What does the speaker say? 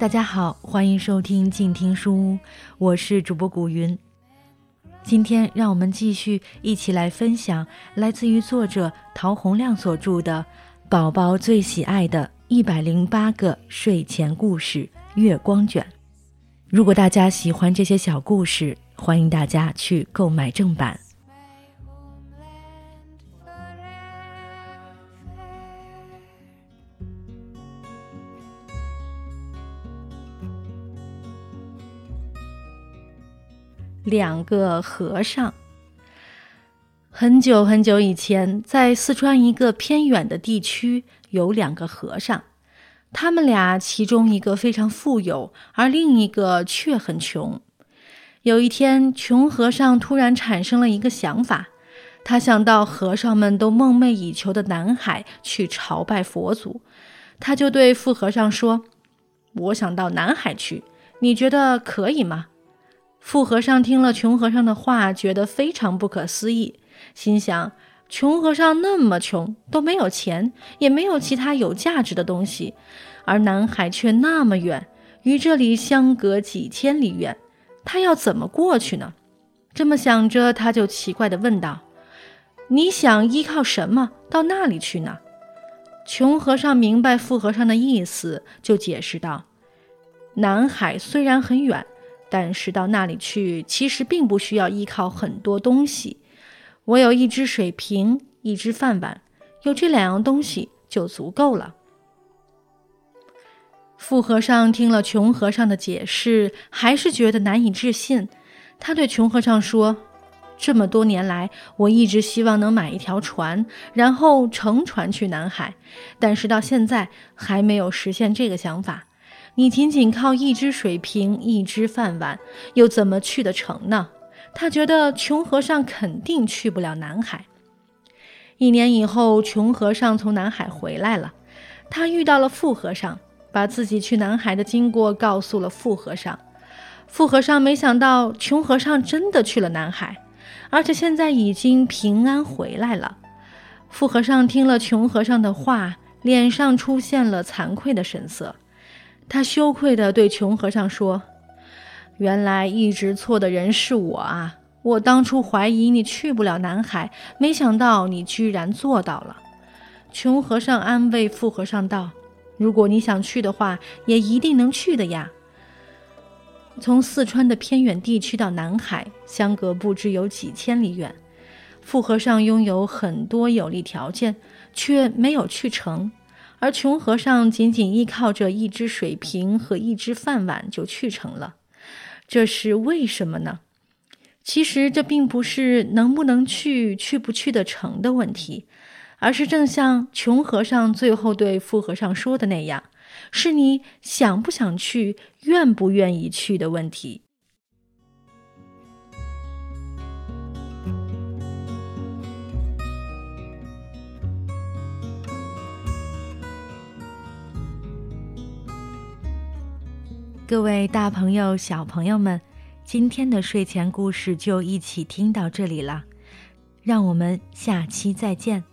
大家好，欢迎收听静听书屋，我是主播古云。今天让我们继续一起来分享来自于作者陶洪亮所著的《宝宝最喜爱的一百零八个睡前故事月光卷》。如果大家喜欢这些小故事，欢迎大家去购买正版。两个和尚。很久很久以前，在四川一个偏远的地区，有两个和尚。他们俩其中一个非常富有，而另一个却很穷。有一天，穷和尚突然产生了一个想法，他想到和尚们都梦寐以求的南海去朝拜佛祖。他就对富和尚说：“我想到南海去，你觉得可以吗？”富和尚听了穷和尚的话，觉得非常不可思议，心想：穷和尚那么穷，都没有钱，也没有其他有价值的东西，而南海却那么远，与这里相隔几千里远，他要怎么过去呢？这么想着，他就奇怪地问道：“你想依靠什么到那里去呢？”穷和尚明白富和尚的意思，就解释道：“南海虽然很远。”但是到那里去，其实并不需要依靠很多东西。我有一只水瓶，一只饭碗，有这两样东西就足够了。富和尚听了穷和尚的解释，还是觉得难以置信。他对穷和尚说：“这么多年来，我一直希望能买一条船，然后乘船去南海，但是到现在还没有实现这个想法。”你仅仅靠一只水瓶、一只饭碗，又怎么去得成呢？他觉得穷和尚肯定去不了南海。一年以后，穷和尚从南海回来了，他遇到了富和尚，把自己去南海的经过告诉了富和尚。富和尚没想到穷和尚真的去了南海，而且现在已经平安回来了。富和尚听了穷和尚的话，脸上出现了惭愧的神色。他羞愧地对穷和尚说：“原来一直错的人是我啊！我当初怀疑你去不了南海，没想到你居然做到了。”穷和尚安慰富和尚道：“如果你想去的话，也一定能去的呀。”从四川的偏远地区到南海，相隔不知有几千里远。富和尚拥有很多有利条件，却没有去成。而穷和尚仅仅依靠着一只水瓶和一只饭碗就去成了，这是为什么呢？其实这并不是能不能去、去不去得成的问题，而是正像穷和尚最后对富和尚说的那样，是你想不想去、愿不愿意去的问题。各位大朋友、小朋友们，今天的睡前故事就一起听到这里了，让我们下期再见。